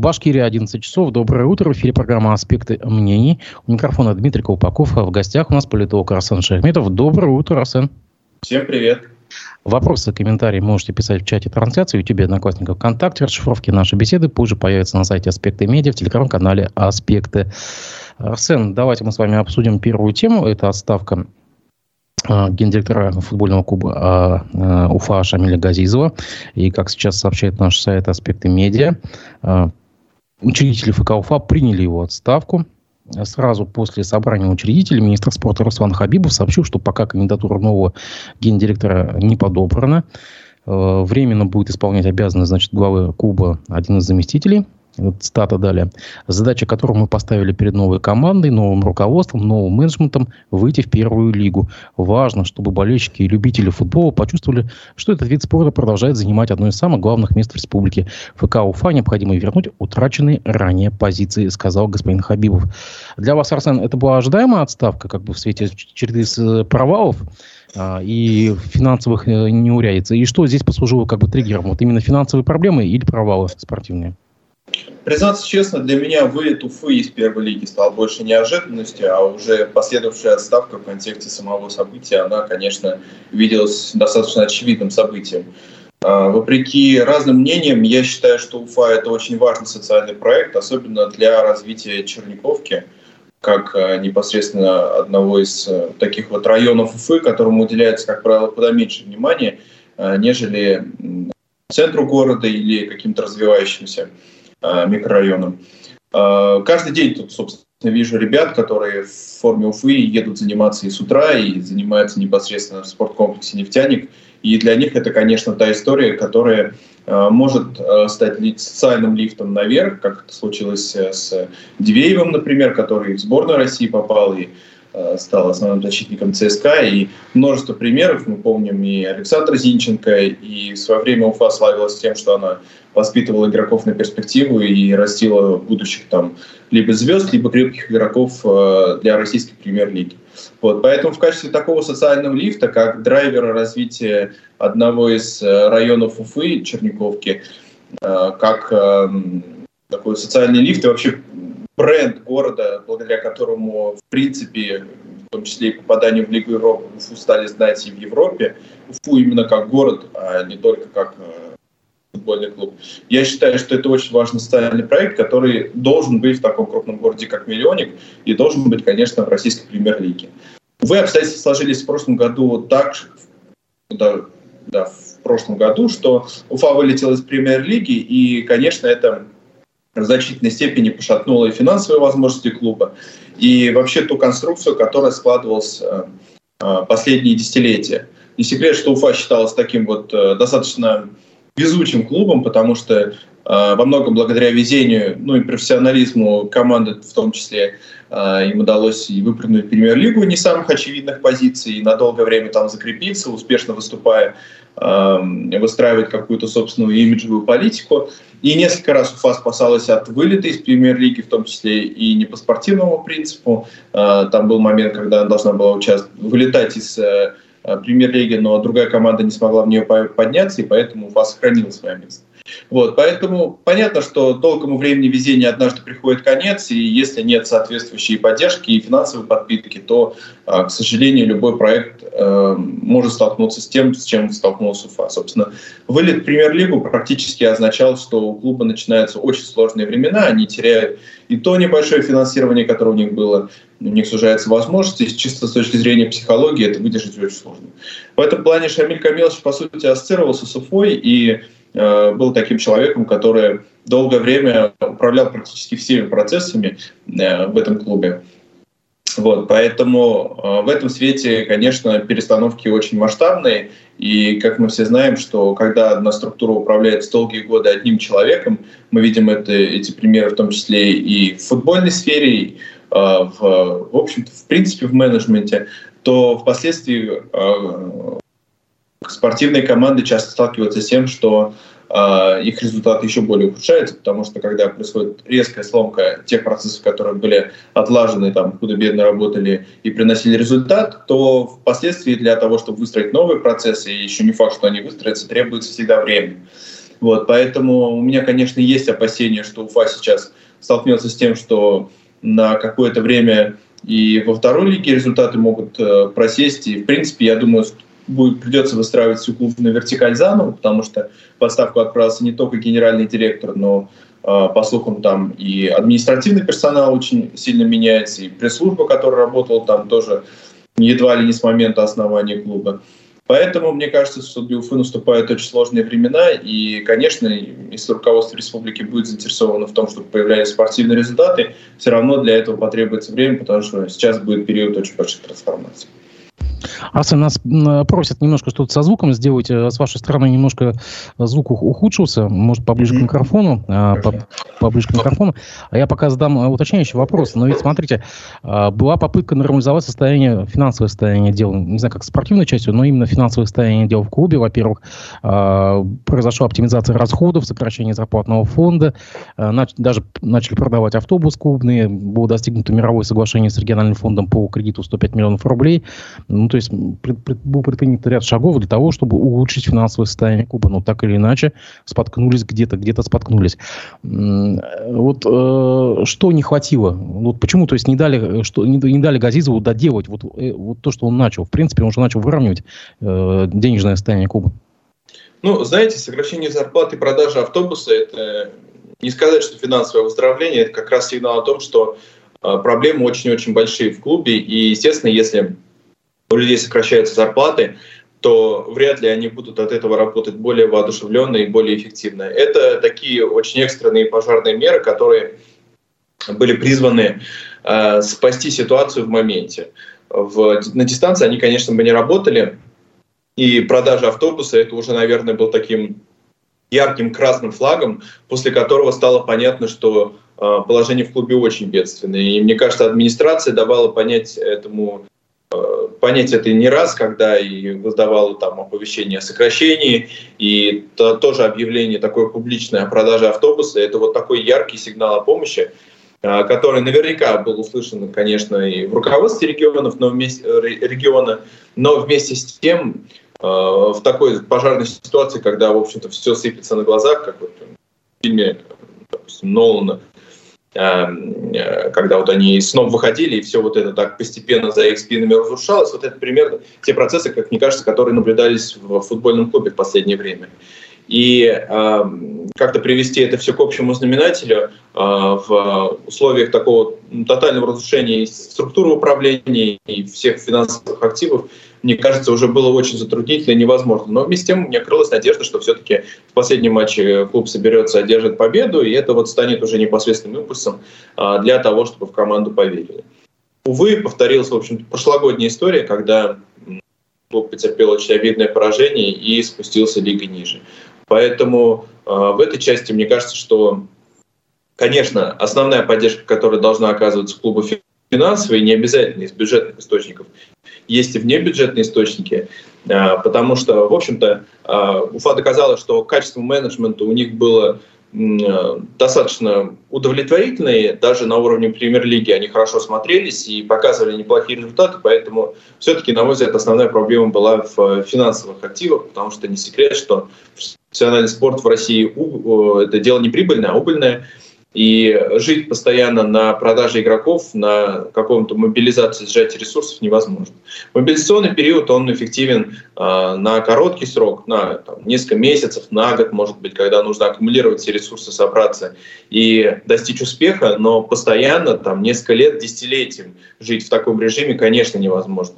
Башкирии 11 часов. Доброе утро. В эфире программа «Аспекты мнений». У микрофона Дмитрий Колпаков. А в гостях у нас политолог Арсен Шахметов. Доброе утро, Арсен. Всем привет. Вопросы, комментарии можете писать в чате трансляции, в YouTube, Одноклассников, ВКонтакте. Расшифровки нашей беседы позже появятся на сайте «Аспекты медиа», в телеграм-канале «Аспекты». Арсен, давайте мы с вами обсудим первую тему. Это отставка а, гендиректора футбольного клуба а, а, Уфа Шамиля Газизова. И, как сейчас сообщает наш сайт «Аспекты медиа», учредители ФК Уфа приняли его отставку. Сразу после собрания учредителей министр спорта Руслан Хабибов сообщил, что пока кандидатура нового гендиректора не подобрана, временно будет исполнять обязанности значит, главы клуба один из заместителей – вот стата далее. Задача, которую мы поставили перед новой командой, новым руководством, новым менеджментом выйти в первую лигу. Важно, чтобы болельщики и любители футбола почувствовали, что этот вид спорта продолжает занимать одно из самых главных мест в республике. ФК Уфа необходимо вернуть утраченные ранее позиции, сказал господин Хабибов. Для вас, Арсен, это была ожидаемая отставка, как бы в свете череды э, провалов а, и финансовых э, неурядиц? И что здесь послужило как бы триггером? Вот именно финансовые проблемы или провалы спортивные? Признаться честно, для меня вылет Уфы из первой лиги стал больше неожиданностью, а уже последовавшая отставка в контексте самого события, она, конечно, виделась достаточно очевидным событием. А, вопреки разным мнениям, я считаю, что Уфа – это очень важный социальный проект, особенно для развития Черниковки, как а, непосредственно одного из а, таких вот районов Уфы, которому уделяется, как правило, куда меньше внимания, нежели центру города или каким-то развивающимся Э, микрорайоном. Э, каждый день тут, собственно, вижу ребят, которые в форме Уфы едут заниматься и с утра, и занимаются непосредственно в спорткомплексе «Нефтяник». И для них это, конечно, та история, которая э, может стать социальным лифтом наверх, как это случилось с Дивеевым, например, который в сборную России попал, и стал основным защитником ЦСКА. И множество примеров, мы помним и Александра Зинченко, и в свое время Уфа славилась тем, что она воспитывала игроков на перспективу и растила будущих там либо звезд, либо крепких игроков э, для российской премьер-лиги. Вот, поэтому в качестве такого социального лифта, как драйвера развития одного из э, районов Уфы, Черниковки, как эм, такой социальный лифт и вообще бренд города, благодаря которому, в принципе, в том числе и попаданию в Лигу Европы, Уфу стали знать и в Европе. Уфу именно как город, а не только как э, футбольный клуб. Я считаю, что это очень важный социальный проект, который должен быть в таком крупном городе, как Миллионник, и должен быть, конечно, в российской премьер-лиге. Увы, обстоятельства сложились в прошлом году так, да, да, в прошлом году, что Уфа вылетела из премьер-лиги, и, конечно, это в значительной степени пошатнуло и финансовые возможности клуба, и вообще ту конструкцию, которая складывалась э, э, последние десятилетия. Не секрет, что Уфа считалась таким вот э, достаточно везучим клубом, потому что во многом благодаря везению, ну и профессионализму команды в том числе, им удалось и выпрыгнуть в премьер-лигу не самых очевидных позиций, и на долгое время там закрепиться, успешно выступая, выстраивать какую-то собственную имиджевую политику. И несколько раз Уфа спасалась от вылета из премьер-лиги, в том числе и не по спортивному принципу. А, там был момент, когда она должна была участвовать, вылетать из э, премьер-лиги, но другая команда не смогла в нее подняться, и поэтому Уфа сохранила свое место. Вот, поэтому понятно, что долгому времени везения однажды приходит конец, и если нет соответствующей поддержки и финансовой подпитки, то, а, к сожалению, любой проект э, может столкнуться с тем, с чем столкнулся Уфа. Собственно, вылет в премьер-лигу практически означал, что у клуба начинаются очень сложные времена, они теряют и то небольшое финансирование, которое у них было, у них сужаются возможности, чисто с точки зрения психологии это выдержать очень сложно. В этом плане Шамиль Камилович, по сути, ассоциировался с Уфой, и был таким человеком, который долгое время управлял практически всеми процессами э, в этом клубе. Вот, поэтому э, в этом свете, конечно, перестановки очень масштабные. И, как мы все знаем, что когда одна структура управляется долгие годы одним человеком, мы видим это, эти примеры в том числе и в футбольной сфере, и, в, в общем-то, в принципе, в менеджменте, то впоследствии спортивные команды часто сталкиваются с тем, что э, их результаты еще более ухудшаются, потому что когда происходит резкая сломка тех процессов, которые были отлажены, там, худо-бедно работали и приносили результат, то впоследствии для того, чтобы выстроить новые процессы, и еще не факт, что они выстроятся, требуется всегда время. Вот, поэтому у меня, конечно, есть опасения, что Уфа сейчас столкнется с тем, что на какое-то время и во второй лиге результаты могут э, просесть. И, в принципе, я думаю, будет, придется выстраивать всю клубную вертикаль заново, потому что в отставку отправился не только генеральный директор, но э, по слухам, там и административный персонал очень сильно меняется, и пресс-служба, которая работала там тоже едва ли не с момента основания клуба. Поэтому мне кажется, что для Уфы наступают очень сложные времена, и, конечно, если руководство республики будет заинтересовано в том, чтобы появлялись спортивные результаты, все равно для этого потребуется время, потому что сейчас будет период очень больших трансформаций. Арсен, нас просят немножко что-то со звуком сделать. Э, с вашей стороны немножко звук ухудшился. Может, поближе к микрофону? А, поближе к микрофону. А я пока задам э, уточняющий вопрос. Но ведь, смотрите, а, была попытка нормализовать состояние, финансовое состояние дел. Не знаю, как спортивной частью, но именно финансовое состояние дел в клубе. Во-первых, а, произошла оптимизация расходов, сокращение зарплатного фонда. Даже начали продавать автобус клубные. Было достигнуто мировое соглашение с региональным фондом по кредиту 105 миллионов рублей. Ну, то есть пред, пред, был предпринят ряд шагов для того, чтобы улучшить финансовое состояние клуба. Но так или иначе споткнулись где-то, где-то споткнулись. Вот э, что не хватило? Вот почему, то есть не дали, что, не, не дали Газизову доделать вот, э, вот то, что он начал? В принципе, он уже начал выравнивать э, денежное состояние клуба. Ну, знаете, сокращение зарплаты и продажа автобуса – это не сказать, что финансовое выздоровление, это как раз сигнал о том, что э, проблемы очень-очень большие в клубе. И, естественно, если у людей сокращаются зарплаты, то вряд ли они будут от этого работать более воодушевленно и более эффективно. Это такие очень экстренные пожарные меры, которые были призваны э, спасти ситуацию в моменте. В, на дистанции они, конечно, бы не работали, и продажа автобуса это уже, наверное, был таким ярким красным флагом, после которого стало понятно, что э, положение в клубе очень бедственное. И мне кажется, администрация давала понять этому понять это не раз, когда и выдавала там оповещение о сокращении, и то, тоже объявление такое публичное о продаже автобуса, это вот такой яркий сигнал о помощи, а, который наверняка был услышан, конечно, и в руководстве регионов, но вместе, региона, но вместе с тем а, в такой пожарной ситуации, когда, в общем-то, все сыпется на глазах, как вот в фильме допустим, Нолана когда вот они снова выходили, и все вот это так постепенно за их спинами разрушалось. Вот это примерно те процессы, как мне кажется, которые наблюдались в футбольном клубе в последнее время. И э, как-то привести это все к общему знаменателю э, в условиях такого тотального разрушения структуры управления и всех финансовых активов, мне кажется, уже было очень затруднительно и невозможно. Но вместе с тем меня крылась надежда, что все-таки в последнем матче клуб соберется, одержит победу, и это вот станет уже непосредственным импульсом э, для того, чтобы в команду поверили. Увы, повторилась, в общем прошлогодняя история, когда клуб потерпел очень обидное поражение и спустился лигой ниже. Поэтому э, в этой части мне кажется, что, конечно, основная поддержка, которая должна оказываться клубу финансовой, не обязательно из бюджетных источников, есть и внебюджетные источники, э, потому что, в общем-то, э, Уфа доказала, что качество менеджмента у них было достаточно удовлетворительные, даже на уровне премьер-лиги они хорошо смотрелись и показывали неплохие результаты, поэтому все-таки, на мой взгляд, основная проблема была в финансовых активах, потому что не секрет, что профессиональный спорт в России это дело не прибыльное, а убыльное, и жить постоянно на продаже игроков, на каком-то мобилизации, сжатии ресурсов невозможно. Мобилизационный период, он эффективен э, на короткий срок, на там, несколько месяцев, на год, может быть, когда нужно аккумулировать все ресурсы, собраться и достичь успеха, но постоянно, там, несколько лет, десятилетием жить в таком режиме, конечно, невозможно.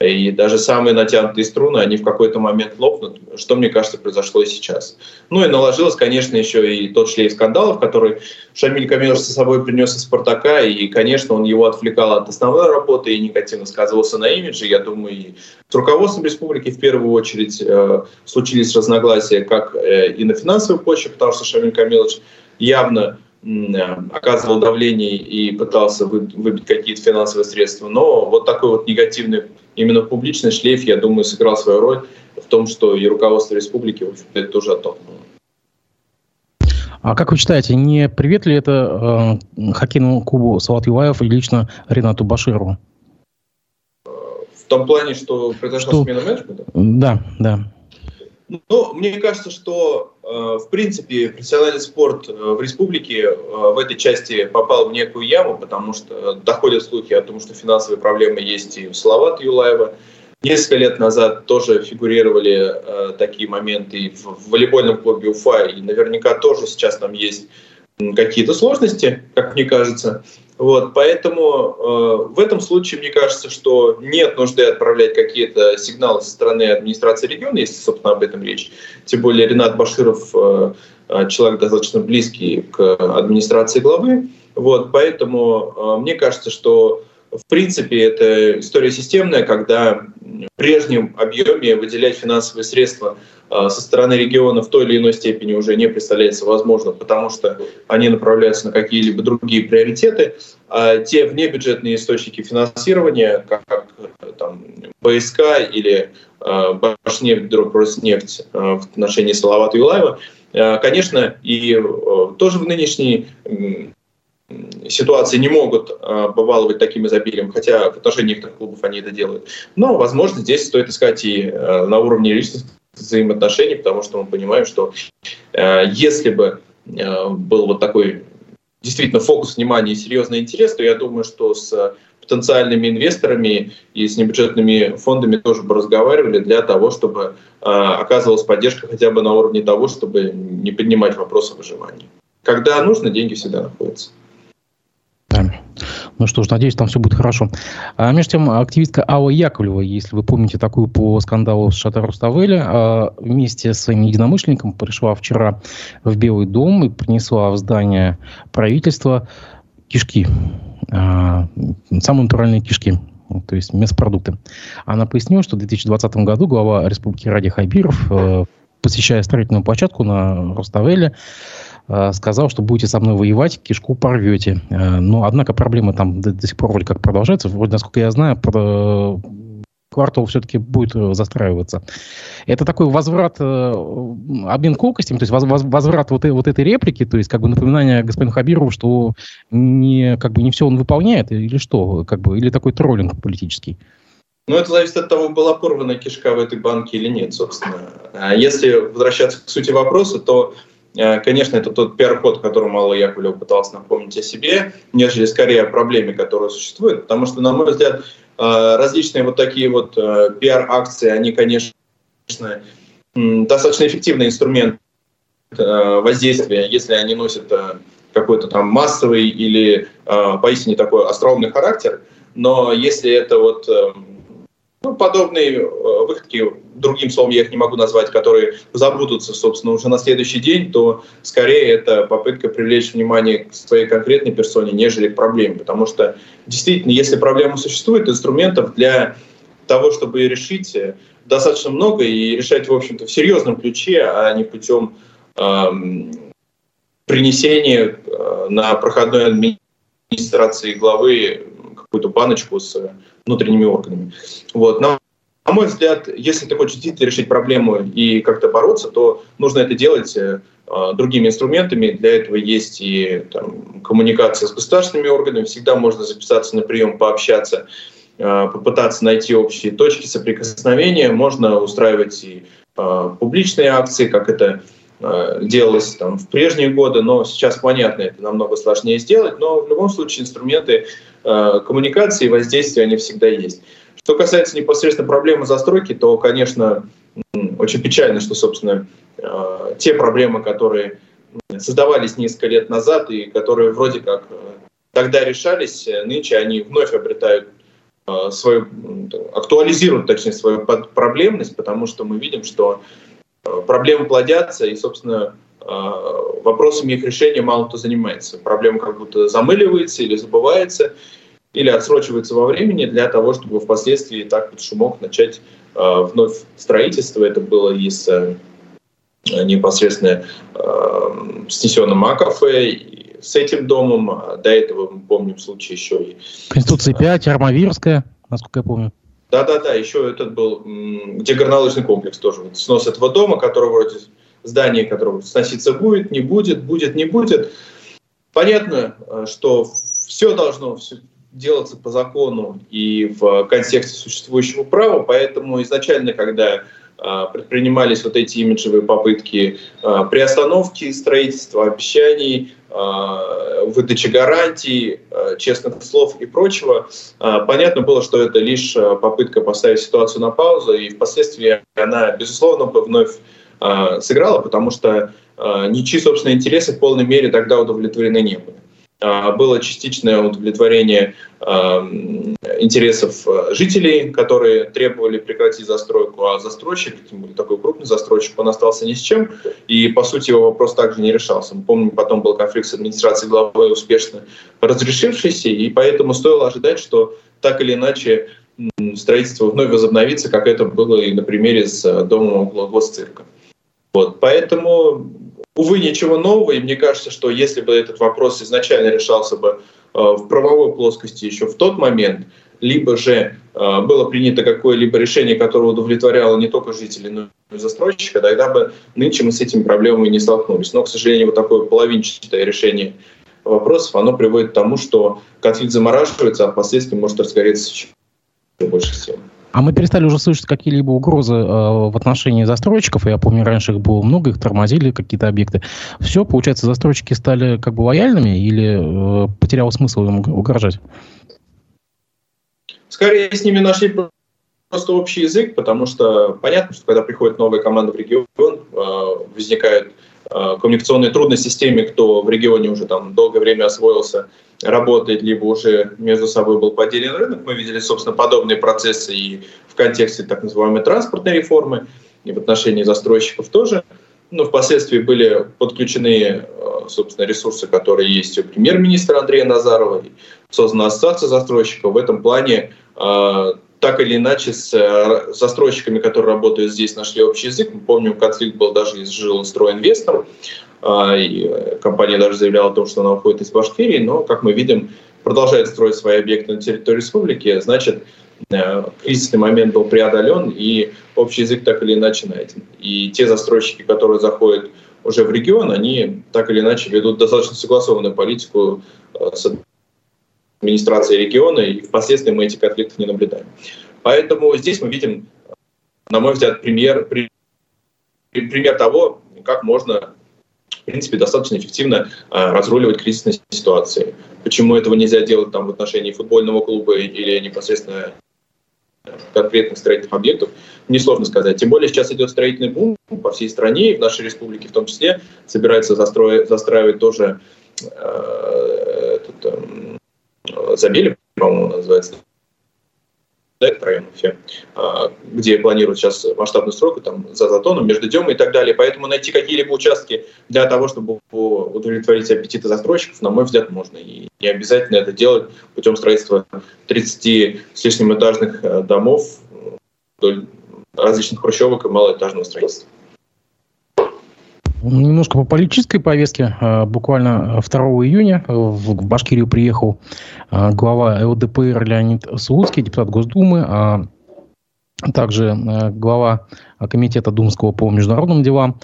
И даже самые натянутые струны, они в какой-то момент лопнут, что, мне кажется, произошло и сейчас. Ну и наложилось, конечно, еще и тот шлейф скандалов, который Шамиль Камилович со собой принес из «Спартака», и, конечно, он его отвлекал от основной работы и негативно сказывался на имидже. Я думаю, и с руководством республики в первую очередь э, случились разногласия как э, и на финансовой почве, потому что Шамиль Камилович явно Э, оказывал давление и пытался выбить какие-то финансовые средства. Но вот такой вот негативный именно публичный шлейф, я думаю, сыграл свою роль в том, что и руководство республики, в общем-то, это тоже оттолкнуло. А как вы считаете, не привет ли это э, хоккейному клубу Салат Юлаев и лично Ренату Баширову? В том плане, что произошла что... смена менеджмента? Да, да. Ну, мне кажется, что в принципе, профессиональный спорт в республике в этой части попал в некую яму, потому что доходят слухи о том, что финансовые проблемы есть и у Салавата Юлаева. Несколько лет назад тоже фигурировали такие моменты в волейбольном клубе Уфа, и наверняка тоже сейчас там есть какие-то сложности, как мне кажется. Вот, поэтому э, в этом случае мне кажется, что нет нужды отправлять какие-то сигналы со стороны администрации региона, если, собственно, об этом речь. Тем более Ренат Баширов э, э человек достаточно близкий к администрации главы. Вот, поэтому э, мне кажется, что в принципе, это история системная, когда в прежнем объеме выделять финансовые средства со стороны региона в той или иной степени уже не представляется возможным, потому что они направляются на какие-либо другие приоритеты. А те внебюджетные источники финансирования, как, как там, БСК или э, Башнефть, Роснефть э, в отношении Салавата Юлаева, э, конечно, и э, тоже в нынешней ситуации не могут э, побаловать таким изобилием, хотя в отношении некоторых клубов они это делают. Но, возможно, здесь стоит искать и э, на уровне личных взаимоотношений, потому что мы понимаем, что э, если бы э, был вот такой действительно фокус внимания и серьезный интерес, то я думаю, что с потенциальными инвесторами и с небюджетными фондами тоже бы разговаривали для того, чтобы э, оказывалась поддержка хотя бы на уровне того, чтобы не поднимать вопросы выживания. Когда нужно, деньги всегда находятся. Ну что ж, надеюсь, там все будет хорошо. А между тем, активистка Алла Яковлева, если вы помните такую по скандалу с Шатар Руставеля, а, вместе с своим единомышленником пришла вчера в Белый дом и принесла в здание правительства кишки, а, самые натуральные кишки то есть мясопродукты. Она пояснила, что в 2020 году глава Республики Ради Хайбиров, э, посещая строительную площадку на Руставеле, сказал, что будете со мной воевать, кишку порвете. Э, но, однако, проблемы там до, до сих пор вроде как продолжаются. Вроде, насколько я знаю, про квартал все-таки будет э, застраиваться. Это такой возврат, обмен колкостями, то есть возврат вот, вот этой реплики, то есть как бы напоминание господину Хабирову, что не, как бы не все он выполняет, или что, как бы, или такой троллинг политический. Ну, это зависит от того, была порвана кишка в этой банке или нет, собственно. А если возвращаться к сути вопроса, то Э, конечно, это тот пиар-ход, которым Алла Яковлева пыталась напомнить о себе, нежели скорее о проблеме, которая существует. Потому что, на мой взгляд, э, различные вот такие вот э, пиар-акции, они, конечно, достаточно эффективный инструмент воздействия, если они носят какой-то там массовый или поистине такой остроумный характер. Но если это вот ну, подобные э, выходки, другим словом я их не могу назвать, которые забудутся, собственно, уже на следующий день, то скорее это попытка привлечь внимание к своей конкретной персоне, нежели к проблеме. Потому что действительно, если проблема существует, инструментов для того, чтобы ее решить, э, достаточно много и решать, в общем-то, в серьезном ключе, а не путем эм, принесения э, на проходной администрации главы какую-то баночку с внутренними органами. Вот. На, на мой взгляд, если ты хочешь действительно решить проблему и как-то бороться, то нужно это делать э, другими инструментами. Для этого есть и там, коммуникация с государственными органами. Всегда можно записаться на прием, пообщаться, э, попытаться найти общие точки соприкосновения. Можно устраивать и э, публичные акции, как это э, делалось там, в прежние годы, но сейчас, понятно, это намного сложнее сделать, но в любом случае инструменты коммуникации и воздействия, они всегда есть. Что касается непосредственно проблемы застройки, то, конечно, очень печально, что, собственно, э, те проблемы, которые создавались несколько лет назад и которые вроде как э, тогда решались, нынче они вновь обретают свою, актуализируют, точнее, свою проблемность, потому что мы видим, что проблемы плодятся, и, собственно, вопросами их решения мало кто занимается. Проблема как будто замыливается или забывается, или отсрочивается во времени для того, чтобы впоследствии так под шумок начать э, вновь строительство. Это было и с э, непосредственно э, снесенным Акафе, и с этим домом. А до этого мы помним случай еще и... Конституция 5, Армавирская, насколько я помню. Да-да-да, еще этот был, где горнолыжный комплекс тоже. Вот снос этого дома, который вроде здание, которое сноситься будет, не будет, будет, не будет. Понятно, э, что все должно делаться по закону и в контексте существующего права, поэтому изначально, когда предпринимались вот эти имиджевые попытки приостановки строительства, обещаний, выдачи гарантий, честных слов и прочего. Понятно было, что это лишь попытка поставить ситуацию на паузу, и впоследствии она, безусловно, бы вновь сыграла, потому что ничьи собственные интересы в полной мере тогда удовлетворены не были. А, было частичное удовлетворение а, интересов а, жителей, которые требовали прекратить застройку, а застройщик, тем более такой крупный застройщик, он остался ни с чем, и, по сути, его вопрос также не решался. Мы помним, потом был конфликт с администрацией главы, успешно разрешившийся, и поэтому стоило ожидать, что так или иначе строительство вновь возобновится, как это было и на примере с домом около госцирка. Вот, поэтому Увы, ничего нового, и мне кажется, что если бы этот вопрос изначально решался бы э, в правовой плоскости еще в тот момент, либо же э, было принято какое-либо решение, которое удовлетворяло не только жителей, но и застройщика, тогда бы нынче мы с этими проблемами не столкнулись. Но, к сожалению, вот такое половинчатое решение вопросов, оно приводит к тому, что конфликт замораживается, а впоследствии может разгореться еще больше сил. А мы перестали уже слышать какие-либо угрозы э, в отношении застройщиков. Я помню, раньше их было много, их тормозили какие-то объекты. Все, получается, застройщики стали как бы лояльными или э, потерял смысл им угрожать? Скорее, с ними нашли просто общий язык, потому что понятно, что когда приходит новая команда в регион, э, возникают коммуникационные трудности с теми, кто в регионе уже там долгое время освоился работает, либо уже между собой был поделен рынок. Мы видели, собственно, подобные процессы и в контексте так называемой транспортной реформы, и в отношении застройщиков тоже. Но впоследствии были подключены, э, собственно, ресурсы, которые есть у премьер-министра Андрея Назарова, создана ассоциация застройщиков. В этом плане э, так или иначе с э, застройщиками, которые работают здесь, нашли общий язык. Мы помним, конфликт был даже с жилстройинвестом, а, и э, компания даже заявляла о том, что она уходит из Башкирии, но, как мы видим, продолжает строить свои объекты на территории республики, значит, э, кризисный момент был преодолен, и общий язык так или иначе найден. И те застройщики, которые заходят уже в регион, они так или иначе ведут достаточно согласованную политику с администрацией региона, и впоследствии мы эти конфликты не наблюдаем. Поэтому здесь мы видим, на мой взгляд, пример, пример того, как можно в принципе, достаточно эффективно э, разруливать кризисные ситуации. Почему этого нельзя делать там, в отношении футбольного клуба или непосредственно конкретных строительных объектов, несложно сказать. Тем более сейчас идет строительный бум по всей стране, и в нашей республике в том числе собирается застроить, застраивать тоже э, Забели, по-моему, называется, да, район Уфе, а, где планируют сейчас масштабную стройку там, за Затоном, между Демой и так далее. Поэтому найти какие-либо участки для того, чтобы удовлетворить аппетиты застройщиков, на мой взгляд, можно. И не обязательно это делать путем строительства 30 с лишним этажных э, домов различных хрущевок и малоэтажного строительства. Немножко по политической повестке. А, буквально 2 июня в Башкирию приехал а, глава ЛДПР Леонид Слуцкий, депутат Госдумы, а также а, глава Комитета Думского по международным делам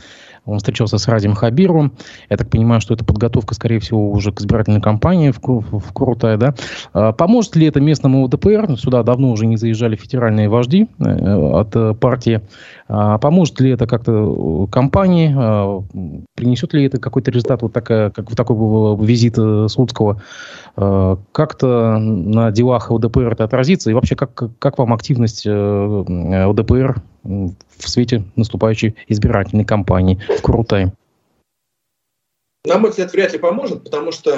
он встречался с Радим Хабировым. Я так понимаю, что это подготовка, скорее всего, уже к избирательной кампании в, в Крутая, да? А поможет ли это местному ЛДПР? Сюда давно уже не заезжали федеральные вожди э, от э, партии. А поможет ли это как-то э, кампании? А, принесет ли это какой-то результат, вот такая, как в такой визит Слуцкого? А, как-то на делах ЛДПР это отразится? И вообще, как, как вам активность ЛДПР в свете наступающей избирательной кампании в Курултае? На мой взгляд, вряд ли поможет, потому что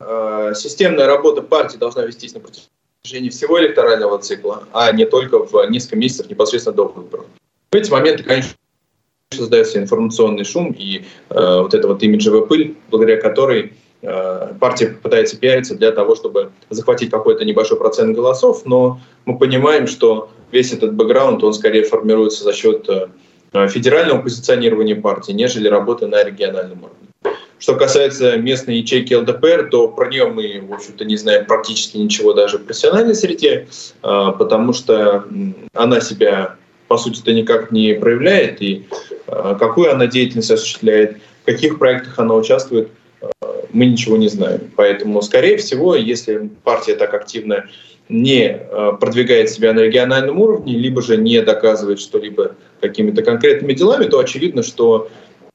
э, системная работа партии должна вестись на протяжении всего электорального цикла, а не только в несколько месяцев непосредственно до выборов. В эти моменты, конечно, создается информационный шум и э, вот эта вот имиджевая пыль, благодаря которой э, партия пытается пиариться для того, чтобы захватить какой-то небольшой процент голосов, но мы понимаем, что весь этот бэкграунд, он скорее формируется за счет э, федерального позиционирования партии, нежели работы на региональном уровне. Что касается местной ячейки ЛДПР, то про нее мы, в общем-то, не знаем практически ничего даже в профессиональной среде, э, потому что она себя, по сути-то, никак не проявляет, и э, какую она деятельность осуществляет, в каких проектах она участвует, мы ничего не знаем. Поэтому, скорее всего, если партия так активно не э, продвигает себя на региональном уровне, либо же не доказывает что-либо какими-то конкретными делами, то очевидно, что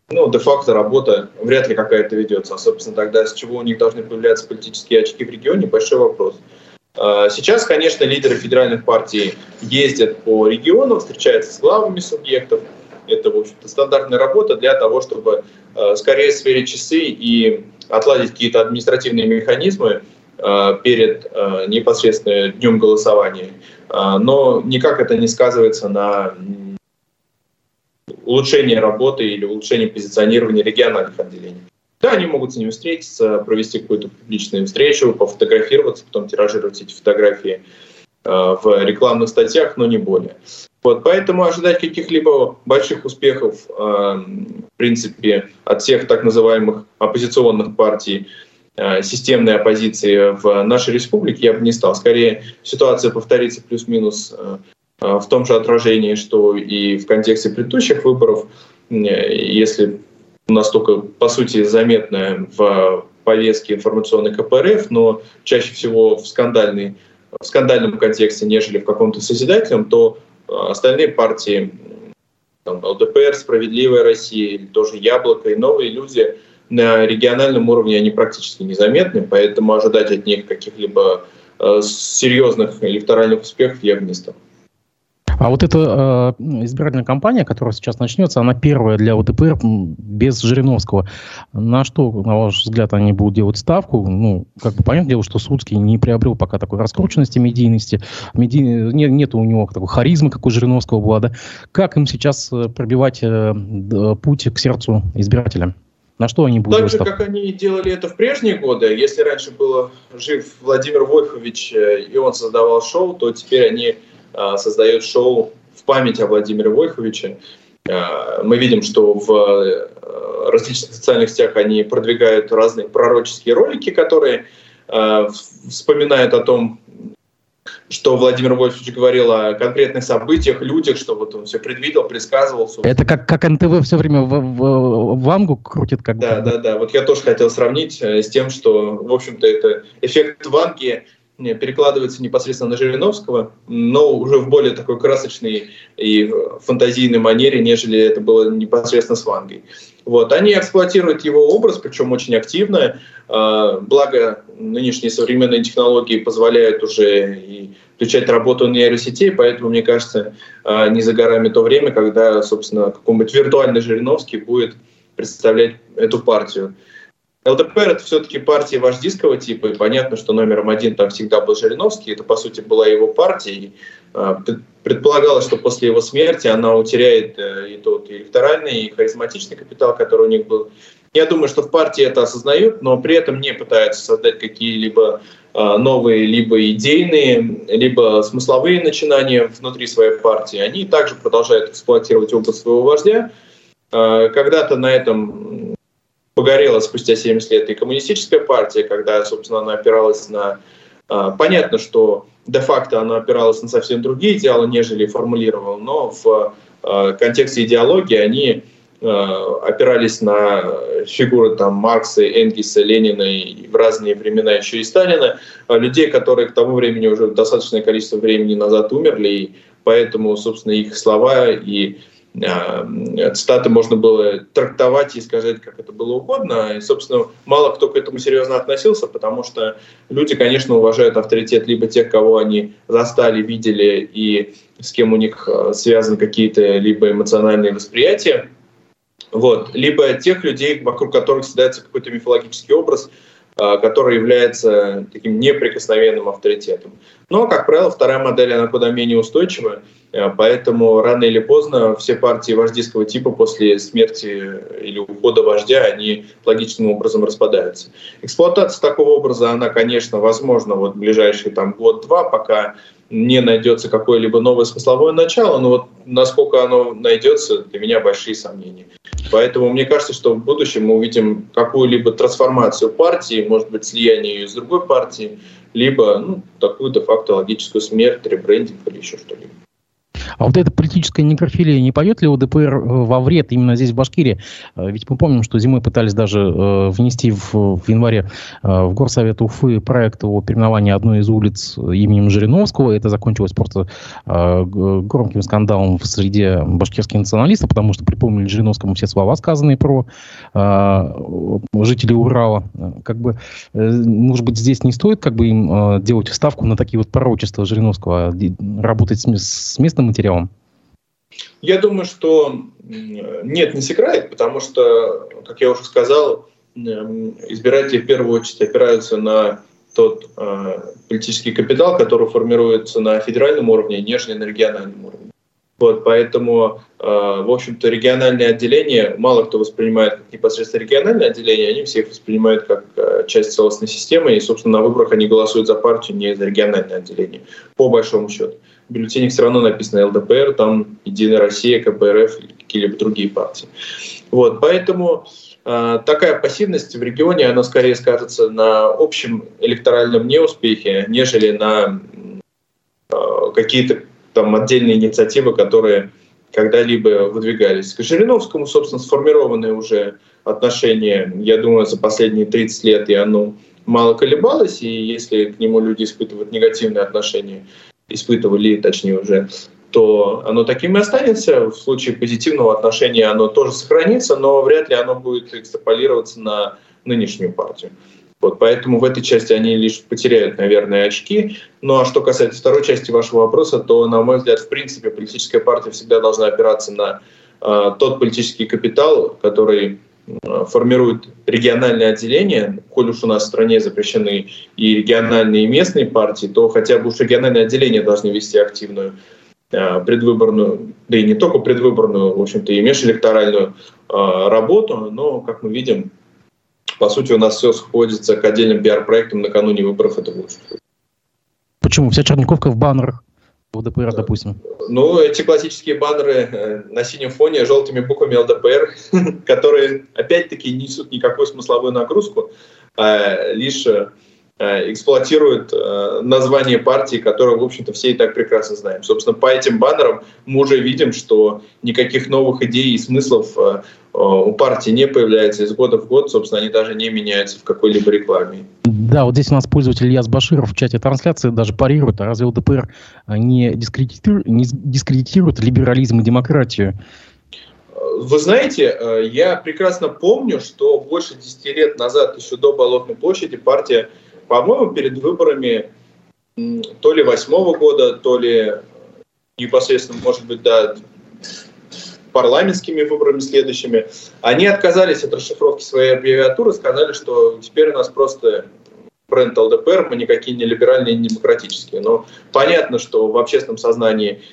ну, де-факто работа вряд ли какая-то ведется. А, собственно, тогда с чего у них должны появляться политические очки в регионе, большой вопрос. А, сейчас, конечно, лидеры федеральных партий ездят по регионам, встречаются с главами субъектов. Это, в общем-то, стандартная работа для того, чтобы а, скорее сверить часы и отладить какие-то административные механизмы перед непосредственно днем голосования. Но никак это не сказывается на улучшение работы или улучшение позиционирования региональных отделений. Да, они могут с ними встретиться, провести какую-то публичную встречу, пофотографироваться, потом тиражировать эти фотографии э, в рекламных статьях, но не более. Вот, поэтому ожидать каких-либо больших успехов, э, в принципе, от всех так называемых оппозиционных партий, э, системной оппозиции в нашей республике я бы не стал. Скорее, ситуация повторится плюс-минус в том же отражении, что и в контексте предыдущих выборов, если настолько, по сути, заметная в повестке информационной КПРФ, но чаще всего в, скандальной, в скандальном контексте, нежели в каком-то созидательном, то э, остальные партии, там, ЛДПР, Справедливая Россия, или тоже Яблоко и новые люди на региональном уровне, они практически незаметны, поэтому ожидать от них каких-либо э, серьезных электоральных успехов я бы не стал. А вот эта э, избирательная кампания, которая сейчас начнется, она первая для ОТПР без Жириновского. На что, на ваш взгляд, они будут делать ставку? Ну, как бы понятное дело, что Судский не приобрел пока такой раскрученности медийности. Меди... Нет, нет у него такой харизмы, как у Жириновского была. Да? Как им сейчас э, пробивать э, путь к сердцу избирателя? На что они будут? Так же, как они делали это в прежние годы. Если раньше был жив Владимир Вольфович, э, и он создавал шоу, то теперь они создает шоу в память о Владимире Войховиче. Э, мы видим, что в э, различных социальных сетях они продвигают разные пророческие ролики, которые вспоминают о том, что Владимир Вольфович говорил о конкретных событиях, людях, что вот он все предвидел, предсказывал. Это как, как НТВ все время в, в, в Вангу крутит? Как да, да, да. Вот я тоже хотел сравнить с тем, что, в общем-то, это эффект Ванги перекладывается непосредственно на Жириновского, но уже в более такой красочной и фантазийной манере, нежели это было непосредственно с Вангой. Вот. Они эксплуатируют его образ, причем очень активно. А, благо, нынешние современные технологии позволяют уже и включать работу нейросетей, поэтому, мне кажется, а, не за горами то время, когда, собственно, какой-нибудь виртуальный Жириновский будет представлять эту партию. ЛДПР это все-таки партия вождистского типа, и понятно, что номером один там всегда был Жириновский, это по сути была его партия, и э, предполагалось, что после его смерти она утеряет э, и тот электоральный, и харизматичный капитал, который у них был. Я думаю, что в партии это осознают, но при этом не пытаются создать какие-либо э, новые, либо идейные, либо смысловые начинания внутри своей партии. Они также продолжают эксплуатировать образ своего вождя. Э, когда-то на этом погорела спустя 70 лет и коммунистическая партия, когда, собственно, она опиралась на... А, понятно, что де-факто она опиралась на совсем другие идеалы, нежели формулировала, но в а, контексте идеологии они а, опирались на фигуры там, Маркса, Энгельса, Ленина и в разные времена еще и Сталина, людей, которые к тому времени уже достаточное количество времени назад умерли, и поэтому, собственно, их слова и цитаты можно было трактовать и сказать, как это было угодно. И, собственно, мало кто к этому серьезно относился, потому что люди, конечно, уважают авторитет либо тех, кого они застали, видели и с кем у них э, связаны какие-то либо эмоциональные восприятия, вот, либо тех людей, вокруг которых создается какой-то мифологический образ, э, который является таким неприкосновенным авторитетом. Но, как правило, вторая модель, она куда менее устойчивая, Э, поэтому рано или поздно все партии вождистского типа после смерти или ухода вождя, они логичным образом распадаются. Эксплуатация такого образа, она, конечно, возможна вот в ближайший там, год-два, пока не найдется какое-либо новое смысловое начало, но вот насколько оно найдется, для меня большие сомнения. Поэтому мне кажется, что в будущем мы увидим какую-либо трансформацию партии, может быть, слияние ее с другой партией, либо ну, такую де-факто логическую смерть, ребрендинг или еще что-либо. А вот эта политическая некрофилия не пойдет ли ОДПР э, во вред именно здесь, в Башкирии? Э, ведь мы помним, что зимой пытались даже э, внести в, в январе в Горсовет Уфы проект о переименовании одной из улиц именем Жириновского. Это закончилось просто громким скандалом в среде башкирских националистов, потому что припомнили Жириновскому все слова, сказанные про жителей Урала. Как бы, может быть, здесь не стоит как бы им делать ставку на такие вот пророчества Жириновского, а работать с местным материалом? Я думаю, что нет, не сыграет, потому что, как я уже сказал, избиратели в первую очередь опираются на тот э, политический капитал, который формируется на федеральном уровне, нежели на региональном уровне. Вот, поэтому, э, в общем-то, региональные отделения мало кто воспринимает как непосредственно региональные отделения, они все их воспринимают как э, часть целостной системы, и, собственно, на выборах они голосуют за партию, не за региональное отделение, по большому счету. В бюллетенях все равно написано ЛДПР, там Единая Россия, КПРФ или какие-либо другие партии. Вот, поэтому э, такая пассивность в регионе, она скорее скажется на общем электоральном неуспехе, нежели на э, какие-то там отдельные инициативы, которые когда-либо выдвигались. К Жириновскому, собственно, сформированные уже отношения, я думаю, за последние 30 лет, и оно мало колебалось, и если к нему люди испытывают негативные отношения, испытывали, точнее уже, то оно таким и останется. В случае позитивного отношения оно тоже сохранится, но вряд ли оно будет экстраполироваться на нынешнюю партию. Вот, поэтому в этой части они лишь потеряют, наверное, очки. Ну а что касается второй части вашего вопроса, то, на мой взгляд, в принципе, политическая партия всегда должна опираться на э, тот политический капитал, который э, формирует региональные отделения. Коль уж у нас в стране запрещены и региональные, и местные партии, то хотя бы уж региональные отделения должны вести активную э, предвыборную, да и не только предвыборную, в общем-то, и межэлекторальную э, работу. Но, как мы видим, по сути, у нас все сходится к отдельным пиар-проектам накануне выборов. Это лучше. Почему? Вся Черниковка в баннерах ЛДПР, допустим. Ну, эти классические баннеры э, на синем фоне желтыми буквами ЛДПР, которые, опять-таки, не несут никакую смысловую нагрузку, а лишь э, эксплуатируют э, название партии, которое, в общем-то, все и так прекрасно знаем. Собственно, по этим баннерам мы уже видим, что никаких новых идей и смыслов у партии не появляется из года в год, собственно, они даже не меняются в какой-либо рекламе. Да, вот здесь у нас пользователь Ильяс Баширов в чате трансляции даже парирует, а разве ЛДПР не дискредитирует, не дискредитирует либерализм и демократию? Вы знаете, э, я прекрасно помню, что больше 10 лет назад, еще до Болотной площади, партия, по-моему, перед выборами то ли восьмого года, то ли непосредственно, может быть, да, парламентскими выборами следующими, они отказались от расшифровки своей аббревиатуры, сказали, что теперь у нас просто бренд ЛДПР, мы никакие не либеральные, не демократические. Но понятно, что в общественном сознании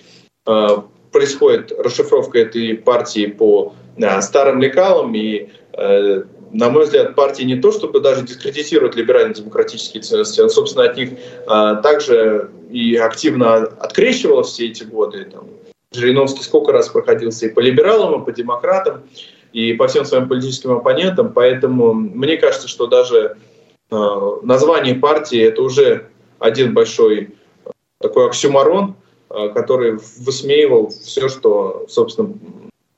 э, происходит расшифровка этой партии по э, старым лекалам, и, э, на мой взгляд, партия не то, чтобы даже дискредитирует либерально-демократические ценности, она, собственно, от них э, также и активно открещивалась все эти годы. Там, Жириновский сколько раз проходился и по либералам, и по демократам, и по всем своим политическим оппонентам. Поэтому мне кажется, что даже э, название партии это уже один большой э, такой оксюмарон, э, который высмеивал все, что, собственно,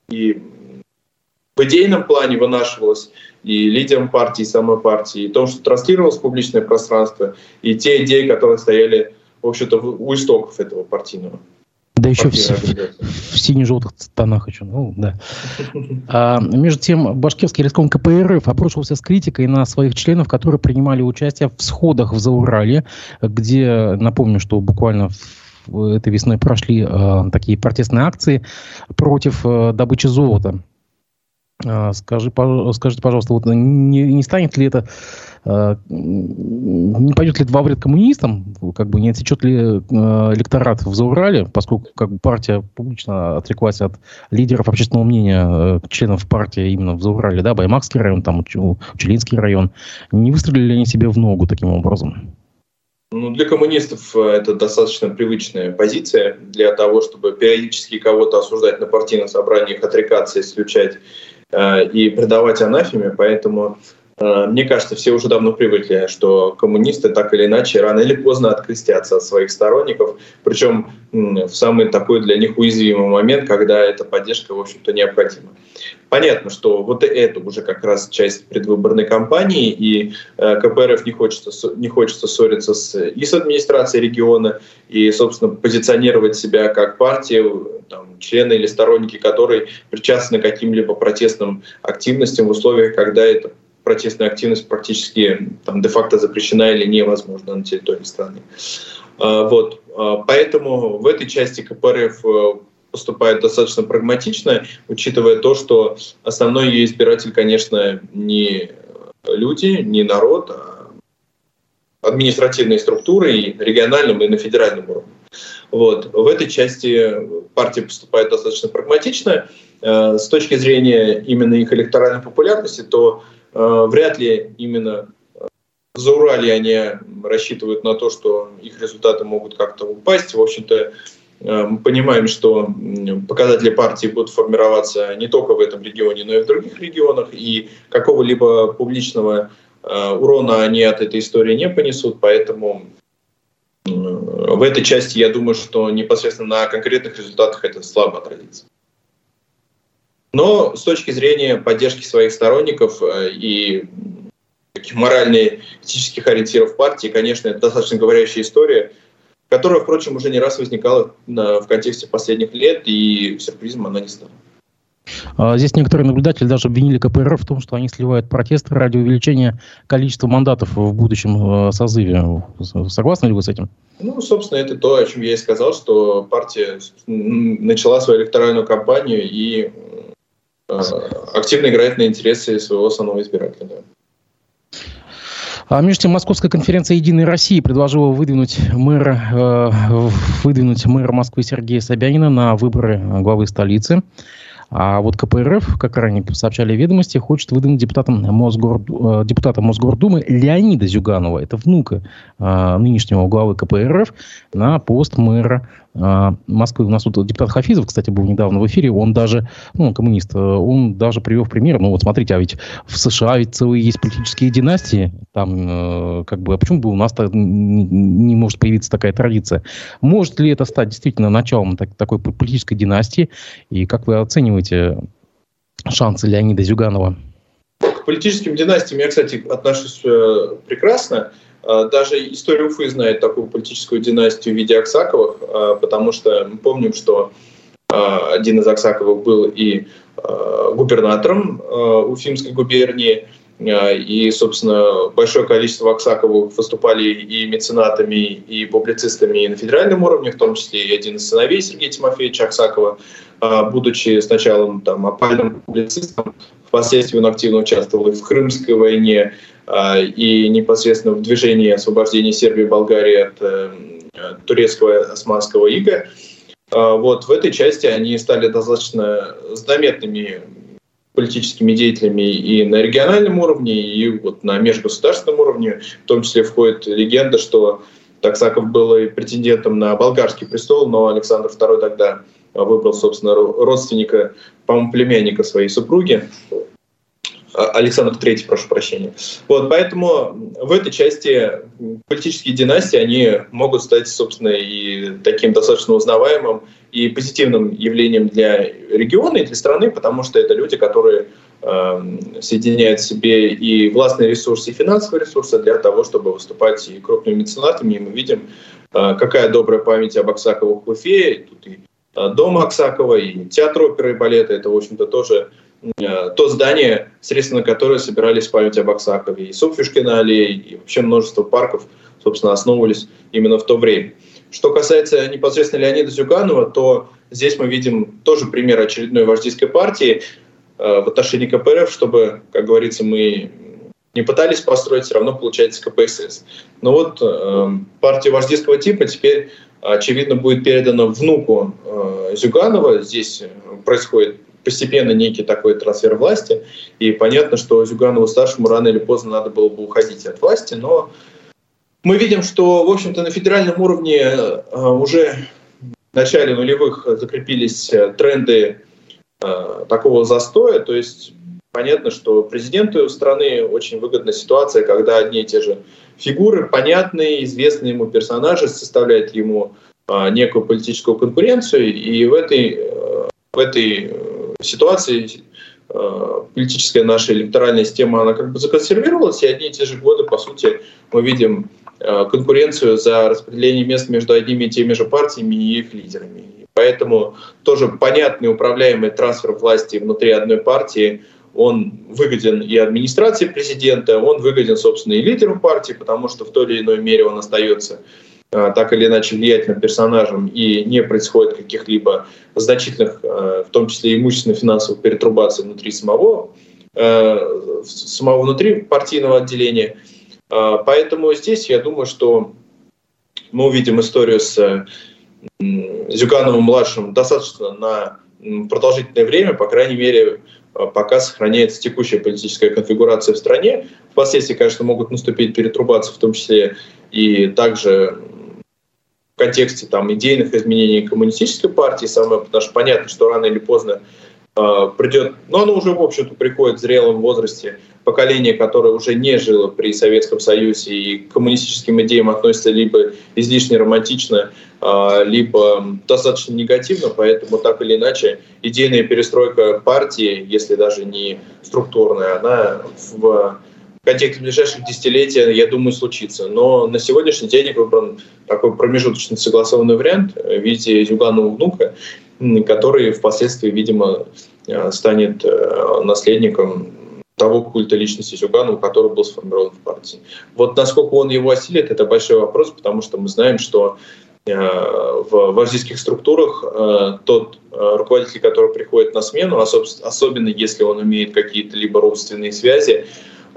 и в идейном плане вынашивалось, и лидером партии, и самой партии, и то, что транслировалось в публичное пространство, и те идеи, которые стояли, в общем-то, у истоков этого партийного. Да еще в, в сине-желтых тонах еще. Ну, да. А, между тем, Башкирский риском КПРФ опрошивался с критикой на своих членов, которые принимали участие в сходах в Заурале, где, напомню, что буквально этой весной прошли а, такие протестные акции против а, добычи золота. А, скажи, скажите, пожалуйста, вот не, не станет ли это Э, не пойдет ли это во вред коммунистам, как бы не отсечет ли э, электорат в Заурале, поскольку как бы, партия публично отреклась от лидеров общественного мнения, э, членов партии именно в Заурале, да, Баймакский район, там, Учелинский район, не выстрелили ли они себе в ногу таким образом? Ну, для коммунистов это достаточно привычная позиция для того, чтобы периодически кого-то осуждать на партийных собраниях, отрекаться, исключать. э, и предавать анафеме. Поэтому Э, мне кажется, все уже давно привыкли, что коммунисты так или иначе рано или поздно открестятся от своих сторонников, причем в самый такой для них уязвимый момент, когда эта поддержка, в общем-то, необходима. Понятно, что вот это уже как раз часть предвыборной кампании, и э, КПРФ не хочется, не хочется ссориться с, и с администрацией региона, и, собственно, позиционировать себя как партию, там, члены или сторонники которой причастны к каким-либо протестным активностям в условиях, когда это протестная активность практически там, де-факто запрещена или невозможна на территории страны. А, вот. А, поэтому в этой части КПРФ э, поступает достаточно прагматично, учитывая то, что основной ее избиратель, конечно, не люди, не народ, а административные структуры и региональном, и на федеральном уровне. Вот. В этой части партия поступает достаточно прагматично. Э, с точки зрения именно их электоральной популярности, то вряд ли именно в Заурале они рассчитывают на то, что их результаты могут как-то упасть. В общем-то, э, мы понимаем, что показатели партии будут формироваться не только в этом регионе, но и в других регионах, и какого-либо публичного э, урона они от этой истории не понесут, поэтому в этой части я думаю, что непосредственно на конкретных результатах это слабо отразится. Но с точки зрения поддержки своих сторонников э, и таких морально-этических ориентиров партии, конечно, это достаточно говорящая история, которая, впрочем, уже не раз возникала в контексте последних лет, и сюрпризом она не стала. А, здесь некоторые наблюдатели даже обвинили КПРФ в том, что они сливают протесты ради увеличения количества мандатов в будущем э, созыве. Согласны ли вы с этим? Ну, собственно, это то, о чем я и сказал, что партия начала свою электоральную кампанию и активно играет на интересы своего основного избирателя. Да. А между тем, Московская конференция «Единой России» предложила выдвинуть мэра, э, выдвинуть мэра Москвы Сергея Собянина на выборы главы столицы. А вот КПРФ, как ранее сообщали ведомости, хочет выдвинуть депутатом, Мосгор, э, депутата Мосгордумы Леонида Зюганова, это внука э, нынешнего главы КПРФ, на пост мэра Москвы. У нас тут депутат Хафизов, кстати, был недавно в эфире. Он даже, ну, коммунист, э, он даже привел пример, ну вот смотрите, а ведь в США ведь целые есть политические династии, там, э, как бы, а почему бы у нас не, не может появиться такая традиция? Может ли это стать действительно началом так, такой политической династии? И как вы оцениваете шансы Леонида Зюганова? К политическим династиям я, кстати, отношусь э, прекрасно. А, даже история Уфы знает такую политическую династию в виде Аксаковых, а, потому что мы помним, что а, один из Аксаковых был и губернатором Уфимской губернии, и, собственно, большое количество Аксаковых выступали и меценатами, и публицистами и на федеральном уровне, в том числе и один из сыновей Сергея Тимофеевича Аксакова, будучи сначала там, опальным публицистом, впоследствии он активно участвовал и в Крымской войне, а, и непосредственно в движении освобождения Сербии и Болгарии от э, турецкого османского ига. Вот в этой части они стали достаточно заметными политическими деятелями и на региональном уровне, и вот на межгосударственном уровне. В том числе входит легенда, что Таксаков был и претендентом на болгарский престол, но Александр II тогда выбрал, собственно, родственника, по-моему, племянника своей супруги. А, Александр III, прошу прощения. Вот, поэтому в этой части политические династии, они могут стать, собственно, и таким достаточно узнаваемым и позитивным явлением для региона и для страны, потому что это люди, которые э, соединяют в себе и властные ресурсы, и финансовые ресурсы для того, чтобы выступать и крупными меценатами. И мы видим, э, какая добрая память об Аксаковых Уфе. Тут и э, дом Аксакова, и театр оперы и балета. Это, в общем-то, тоже то здание, средства на которое собирались память об Аксакове. И Собфюшкина аллея, и вообще множество парков, собственно, основывались именно в то время. Что касается непосредственно Леонида Зюганова, то здесь мы видим тоже пример очередной вождистской партии э, в отношении КПРФ, чтобы, как говорится, мы не пытались построить, все равно получается КПСС. Но вот э, партия вождистского типа теперь, очевидно, будет передана внуку э, Зюганова. Здесь происходит постепенно некий такой трансфер власти. И понятно, что Зюганову-старшему рано или поздно надо было бы уходить от власти, но мы видим, что, в общем-то, на федеральном уровне э, уже в начале нулевых закрепились э, тренды э, такого застоя, то есть понятно, что президенту страны очень выгодна ситуация, когда одни и те же фигуры, понятные, известные ему персонажи составляют ему некую политическую конкуренцию, и в этой, в этой ситуации э, политическая наша электоральная система, она как бы законсервировалась, и одни и те же годы, по сути, мы видим конкуренцию за распределение мест между одними и теми же партиями и их лидерами. Поэтому тоже понятный управляемый трансфер власти внутри одной партии, он выгоден и администрации президента, он выгоден, собственно, и лидеру партии, потому что в той или иной мере он остается так или иначе влиятельным персонажем и не происходит каких-либо значительных, а, в том числе имущественно-финансовых перетрубаций внутри самого, а, самого внутри партийного отделения. Поэтому здесь я думаю, что мы увидим историю с Зюгановым-младшим достаточно на продолжительное время, по крайней мере, пока сохраняется текущая политическая конфигурация в стране. Впоследствии, конечно, могут наступить перетрубации, в том числе и также в контексте там, идейных изменений коммунистической партии, самое, потому что понятно, что рано или поздно э, придет, но оно уже, в общем-то, приходит в зрелом возрасте, поколение, которое уже не жило при Советском Союзе и к коммунистическим идеям относится либо излишне романтично, э, либо достаточно негативно, поэтому так или иначе идейная перестройка партии, если даже не структурная, она в контексте ближайших десятилетий, я думаю, случится. Но на сегодняшний день выбран такой промежуточный согласованный вариант в виде Зюганова внука, который впоследствии, видимо, э, станет э, наследником того культа личности Зюганова, который был сформирован в партии. Вот насколько он его осилит, это большой вопрос, потому что мы знаем, что э, в вождийских структурах тот руководитель, который приходит на смену, особенно если он имеет какие-то либо родственные связи,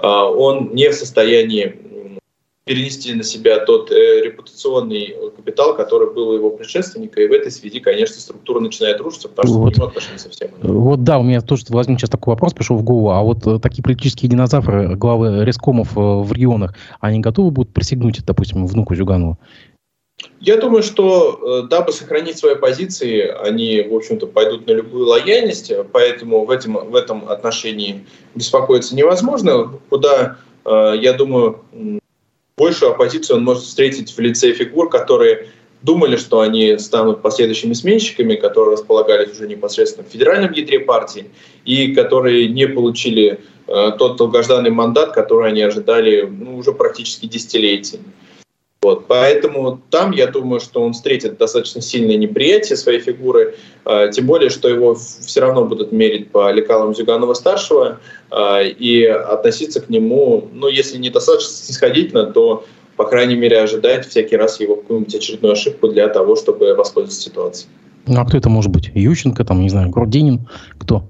он не в состоянии перенести на себя тот э, репутационный капитал, который был у его предшественника, и в этой связи, конечно, структура начинает рушиться, потому что вот. отношения совсем Вот да, у меня тоже возник сейчас такой вопрос, пришел в голову, а вот э, такие политические динозавры, главы рескомов э, в регионах, они готовы будут присягнуть, допустим, внуку Зюганова? Я думаю, что э, дабы сохранить свои позиции, они, в общем-то, пойдут на любую лояльность, поэтому в этом, в этом отношении беспокоиться невозможно. Куда, э, я думаю, большую оппозицию он может встретить в лице фигур, которые думали, что они станут последующими сменщиками, которые располагались уже непосредственно в федеральном ядре партии, и которые не получили э, тот долгожданный мандат, который они ожидали ну, уже практически десятилетиями. Вот, поэтому там, я думаю, что он встретит достаточно сильное неприятие своей фигуры, э, тем более, что его все равно будут мерить по лекалам Зюганова-старшего э, и относиться к нему, ну, если не достаточно снисходительно, то, по крайней мере, ожидать всякий раз его какую-нибудь очередную ошибку для того, чтобы воспользоваться ситуацией. Ну, а кто это может быть? Ющенко, там, не знаю, Грудинин? Кто?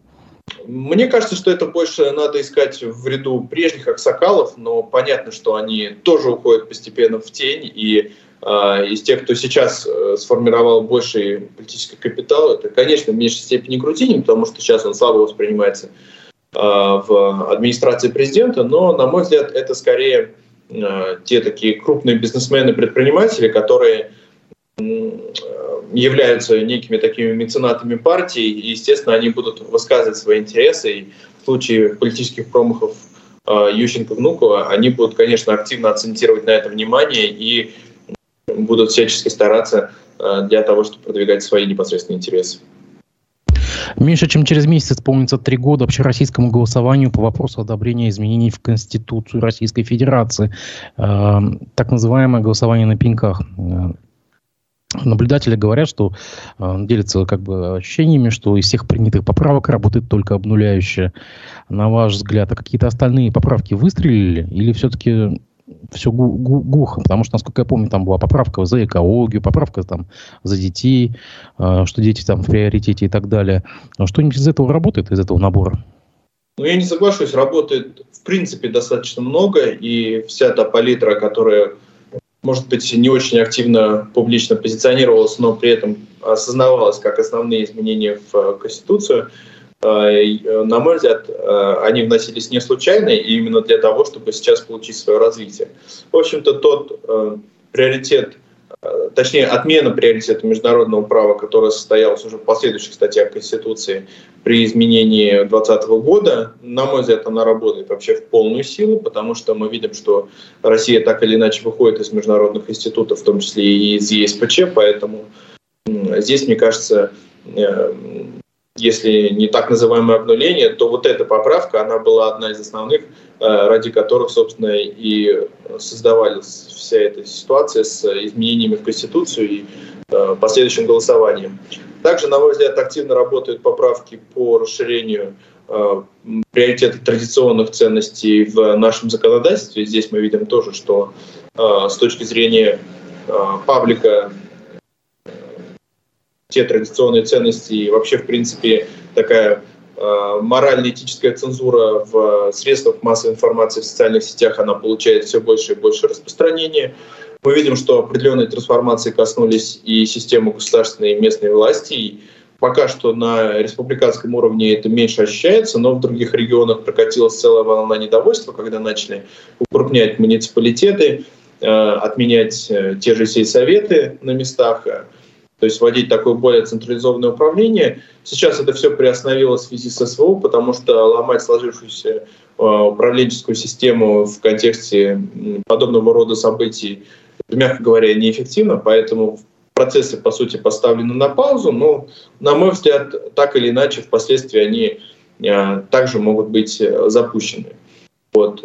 Мне кажется, что это больше надо искать в ряду прежних аксакалов, но понятно, что они тоже уходят постепенно в тень, и э, из тех, кто сейчас э, сформировал больший политический капитал, это, конечно, в меньшей степени Грудинин, потому что сейчас он слабо воспринимается э, в администрации президента, но, на мой взгляд, это скорее э, те такие крупные бизнесмены-предприниматели, которые являются некими такими меценатами партии, и, естественно, они будут высказывать свои интересы, и в случае политических промахов э, Ющенко-Внукова они будут, конечно, активно акцентировать на это внимание и будут всячески стараться э, для того, чтобы продвигать свои непосредственные интересы. Меньше чем через месяц исполнится три года общероссийскому голосованию по вопросу одобрения изменений в Конституцию Российской Федерации. Э, так называемое голосование на пеньках. Наблюдатели говорят, что э, делятся как бы ощущениями, что из всех принятых поправок работает только обнуляющая. На ваш взгляд, а какие-то остальные поправки выстрелили или все-таки все гу- гу- глухо? Потому что, насколько я помню, там была поправка за экологию, поправка там за детей, э, что дети там в приоритете и так далее. Что-нибудь из этого работает, из этого набора? Ну, я не соглашусь, работает в принципе достаточно много, и вся та палитра, которая может быть, не очень активно публично позиционировалась, но при этом осознавалась как основные изменения в э, Конституцию. Э, э, на мой взгляд, они вносились не случайно, и именно для того, чтобы сейчас получить свое развитие. В общем-то, тот приоритет точнее, отмена приоритета международного права, которая состоялась уже в последующих статьях Конституции при изменении 2020 года, на мой взгляд, она работает вообще в полную силу, потому что мы видим, что Россия так или иначе выходит из международных институтов, в том числе и из ЕСПЧ, поэтому здесь, мне кажется, э, если не так называемое обнуление, то вот эта поправка, она была одна из основных, э, ради которых, собственно, и создавались вся эта ситуация с изменениями в Конституцию и э, последующим голосованием. Также, на мой взгляд, активно работают поправки по расширению э, приоритета традиционных ценностей в нашем законодательстве. Здесь мы видим тоже, что с точки зрения паблика те традиционные ценности и вообще, в принципе, такая э, морально-этическая цензура в средствах массовой информации в социальных сетях, она получает все больше и больше распространения. Мы видим, что определенные трансформации коснулись и системы государственной и местной власти. И пока что на республиканском уровне это меньше ощущается, но в других регионах прокатилась целая волна недовольства, когда начали укрупнять муниципалитеты, э, отменять э, те же сельсоветы на местах, то есть вводить такое более централизованное управление. Сейчас это все приостановилось в связи с СВО, потому что ломать сложившуюся э, управленческую систему в контексте подобного рода событий, мягко говоря, неэффективно, поэтому процессы, по сути, поставлены на паузу, но, на мой взгляд, так или иначе, впоследствии они э, также могут быть э, запущены. Вот.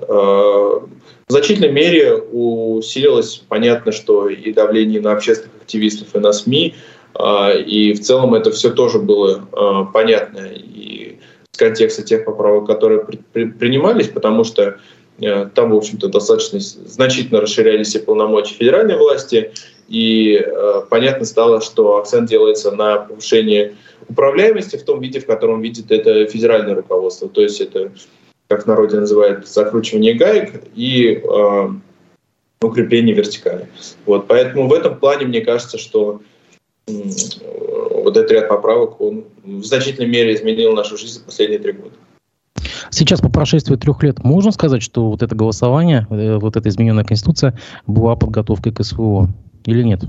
В значительной мере усилилось, понятно, что и давление на общественных активистов, и на СМИ, а, и в целом это все тоже было а, понятно и с контекста тех поправок, которые принимались, потому что э, там, в общем-то, достаточно значительно расширялись и полномочия федеральной власти, и э, понятно стало, что акцент делается на повышение управляемости в том виде, в котором видит это федеральное руководство. То есть это как в народе называют, закручивание гаек и э, укрепление вертикали. Вот, поэтому в этом плане мне кажется, что э, вот этот ряд поправок, он в значительной мере изменил нашу жизнь за последние три года. Сейчас, по прошествии трех лет, можно сказать, что вот это голосование, э, вот эта измененная конституция была подготовкой к СВО или нет?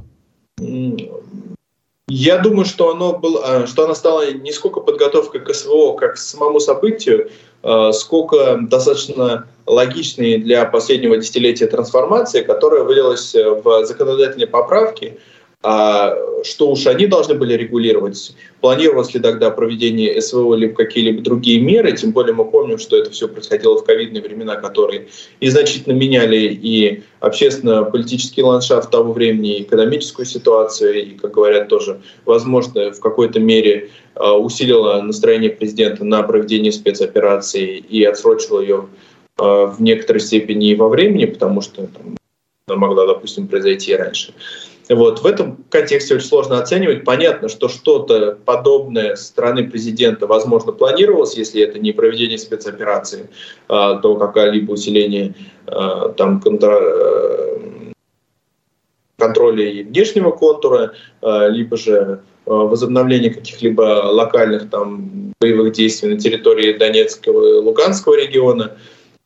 Я думаю, что оно было, что она стала не сколько подготовкой к СВО, как к самому событию, а, сколько достаточно логичной для последнего десятилетия трансформации, которая вылилась в законодательные поправки, а что уж они должны были регулировать? Планировалось ли тогда проведение СВО или какие-либо другие меры? Тем более мы помним, что это все происходило в ковидные времена, которые и значительно меняли и общественно-политический ландшафт того времени, и экономическую ситуацию, и, как говорят, тоже, возможно, в какой-то мере а, усилило настроение президента на проведение спецоперации и отсрочило ее а, в некоторой степени и во времени, потому что там, она могла, допустим, произойти и раньше. Вот. В этом контексте очень сложно оценивать. Понятно, что что-то подобное со стороны президента, возможно, планировалось, если это не проведение спецоперации, а, то какое-либо усиление а, там, э, контроля и внешнего контура, а, либо же возобновление каких-либо локальных там, боевых действий на территории Донецкого и Луганского региона.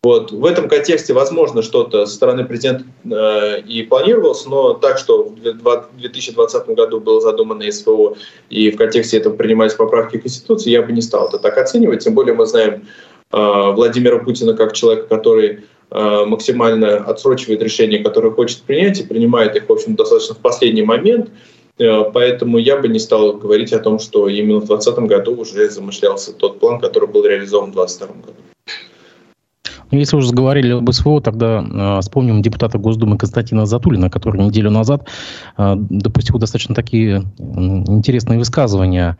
Вот. В этом контексте, возможно, что-то со стороны президента э, и планировалось, но так, что в 2020 году было задумано СВО, и в контексте этого принимались поправки к Конституции, я бы не стал это так оценивать. Тем более мы знаем э, Владимира Путина как человека, который э, максимально отсрочивает решения, которые хочет принять, и принимает их, в общем, достаточно в последний момент. Э, поэтому я бы не стал говорить о том, что именно в 2020 году уже замышлялся тот план, который был реализован в 2022 году. Ну, если уже заговорили об СВО, тогда э, вспомним депутата Госдумы Константина Затулина, который неделю назад э, допустил достаточно такие э, интересные высказывания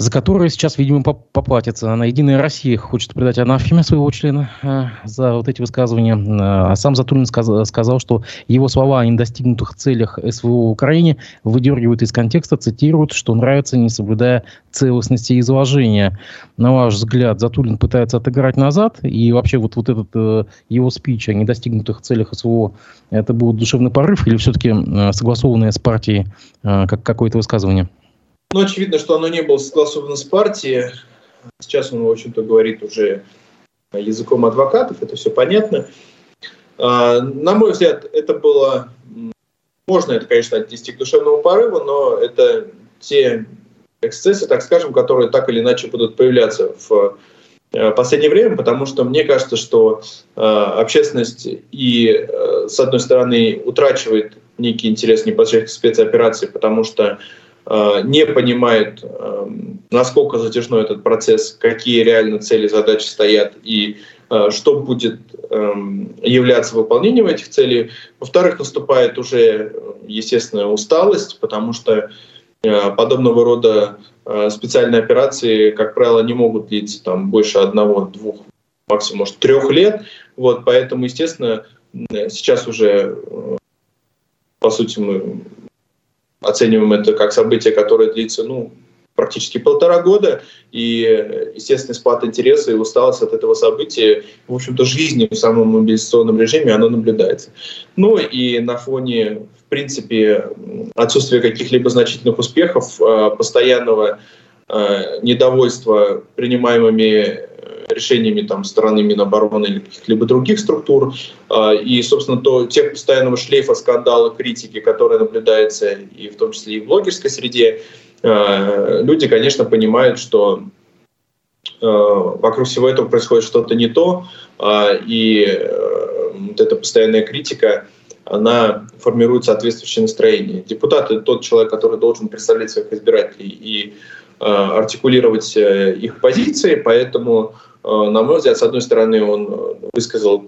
за которые сейчас, видимо, поплатится. На «Единая Россия» хочет придать анафеме своего члена э, за вот эти высказывания. Э, а сам Затулин сказ, сказал, что его слова о недостигнутых целях СВО в Украине выдергивают из контекста, цитируют, что нравится, не соблюдая целостности изложения. На ваш взгляд, Затулин пытается отыграть назад, и вообще вот, вот этот э, его спич о недостигнутых целях СВО, это был душевный порыв или все-таки э, согласованное с партией э, как какое-то высказывание? Ну, очевидно, что оно не было согласовано с партией. Сейчас он, в общем-то, говорит уже языком адвокатов, это все понятно. А, на мой взгляд, это было можно это, конечно, отнести к душевному порыву, но это те эксцессы, так скажем, которые так или иначе будут появляться в э, последнее время, потому что мне кажется, что э, общественность и, э, с одной стороны, утрачивает некий интерес непосредственно к спецоперации, потому что не понимает, э, насколько затяжной этот процесс, какие реально цели, задачи стоят и э, что будет э, являться выполнением этих целей. Во-вторых, наступает уже, естественно, усталость, потому что Э, подобного рода э, специальные операции, как правило, не могут длиться там, больше одного, двух, максимум, может, трех лет. Вот, поэтому, естественно, сейчас уже, э, по сути, мы оцениваем это как событие, которое длится ну, практически полтора года, и, естественно, спад интереса и усталость от этого события, в общем-то, жизни в самом мобилизационном режиме, оно наблюдается. Ну и на фоне, в принципе, отсутствия каких-либо значительных успехов, а, постоянного а, недовольства принимаемыми э, решениями там, стороны Минобороны или каких-либо других структур, а, и, собственно, то, тех постоянного шлейфа скандала, критики, которая наблюдается и в том числе и в блогерской среде, Э, люди, конечно, понимают, что э, вокруг всего этого происходит что-то не то, а, и э, вот эта постоянная критика, она формирует соответствующее настроение. Депутат — это тот человек, который должен представлять своих избирателей и артикулировать их позиции, поэтому, на мой взгляд, с одной стороны, он высказал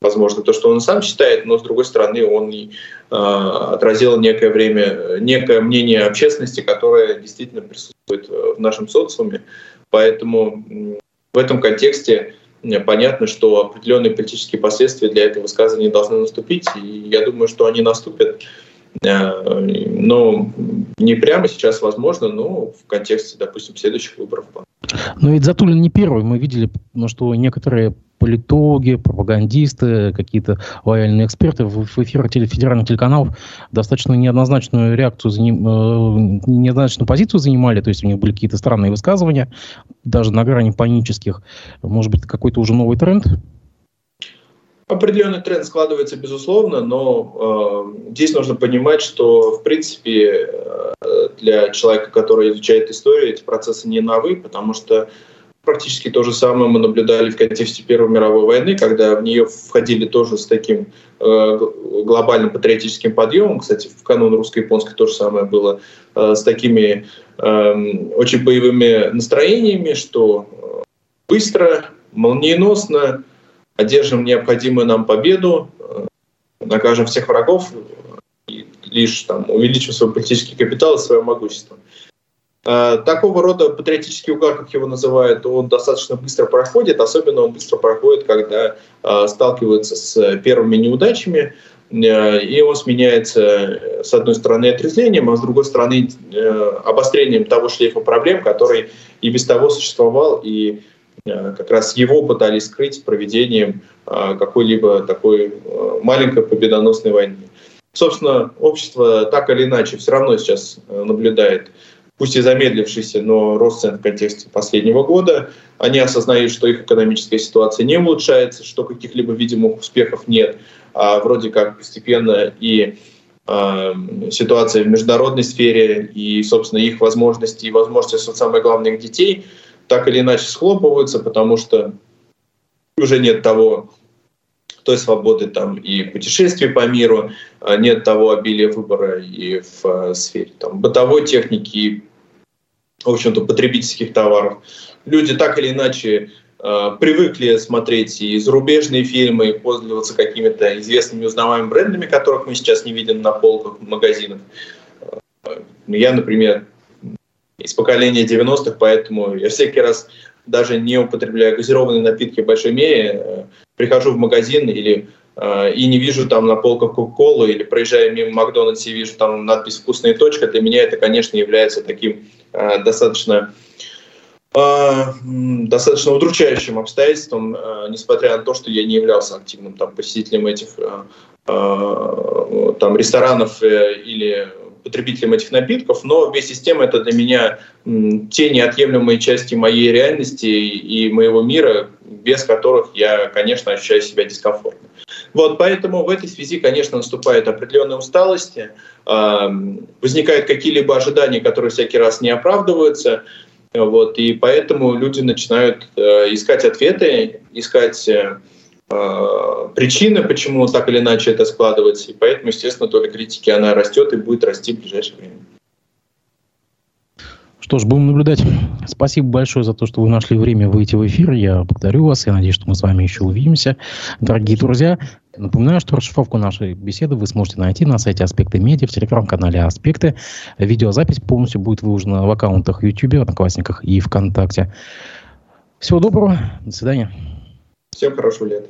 возможно, то, что он сам считает, но, с другой стороны, он и, э, отразил некое время, некое мнение общественности, которое действительно присутствует в нашем социуме. Поэтому в этом контексте понятно, что определенные политические последствия для этого высказывания должны наступить, и я думаю, что они наступят Э, но не прямо сейчас возможно, но в контексте, допустим, следующих выборов. Но ведь Затулин не первый. Мы видели, ну, что некоторые политологи, пропагандисты, какие-то лояльные эксперты в, эфирах федеральных телеканалов достаточно неоднозначную реакцию, э, неоднозначную позицию занимали, то есть у них были какие-то странные высказывания, даже на грани панических. Может быть, какой-то уже новый тренд? Определенный тренд складывается, безусловно, но э, здесь нужно понимать, что, в принципе, э, для человека, который изучает историю, эти процессы не новы, потому что практически то же самое мы наблюдали в контексте Первой мировой войны, когда в нее входили тоже с таким э, глобальным патриотическим подъемом. Кстати, в канун русско-японской то же самое было э, с такими э, очень боевыми настроениями, что э, быстро, молниеносно, одержим необходимую нам победу, э, накажем всех врагов и лишь там, увеличим свой политический капитал и свое могущество. Э, такого рода патриотический угар, как его называют, он достаточно быстро проходит, особенно он быстро проходит, когда э, сталкивается с первыми неудачами, и он сменяется, с одной стороны, отрезвлением, а с другой стороны, обострением того шлейфа проблем, который и без того существовал, и как раз его пытались скрыть проведением э, какой-либо такой э, маленькой победоносной войны. Собственно, общество так или иначе все равно сейчас наблюдает, пусть и замедлившийся, но рост цен в контексте последнего года. Они осознают, что их экономическая ситуация не улучшается, что каких-либо видимых успехов нет, а вроде как постепенно и ситуация в международной сфере и, собственно, их возможности и возможности, самое главное, их детей – так или иначе схлопываются, потому что уже нет того той свободы там и путешествий по миру, а нет того обилия выбора и в э, сфере там, бытовой техники и, в общем-то, потребительских товаров. Люди так или иначе э, привыкли смотреть и зарубежные фильмы, и пользоваться какими-то известными узнаваемыми брендами, которых мы сейчас не видим на полках магазинов. Я, например, из поколения 90-х, поэтому я всякий раз даже не употребляю газированные напитки в большой мере, э, прихожу в магазин или э, и не вижу там на полках Кока-Колы или проезжая мимо Макдональдса и вижу там надпись «Вкусная точка», для меня это, конечно, является таким э, достаточно достаточно удручающим обстоятельством, несмотря на то, что я не являлся активным там, посетителем этих там, ресторанов или потребителем этих напитков, но вместе с это для меня те неотъемлемые части моей реальности и моего мира, без которых я, конечно, ощущаю себя дискомфортно. Вот, поэтому в этой связи, конечно, наступает определенная усталость, э, возникают какие-либо ожидания, которые всякий раз не оправдываются, вот, и поэтому люди начинают э, искать ответы, искать э, причины, почему так или иначе это складывается, и поэтому, естественно, доля критики, она растет и будет расти в ближайшее время. Что ж, будем наблюдать. Спасибо большое за то, что вы нашли время выйти в эфир. Я благодарю вас. Я надеюсь, что мы с вами еще увидимся. Дорогие друзья, напоминаю, что расшифровку нашей беседы вы сможете найти на сайте Аспекты Медиа, в телеграм-канале Аспекты. Видеозапись полностью будет выложена в аккаунтах YouTube, Одноклассниках и ВКонтакте. Всего доброго. До свидания. Всем хорошего лета.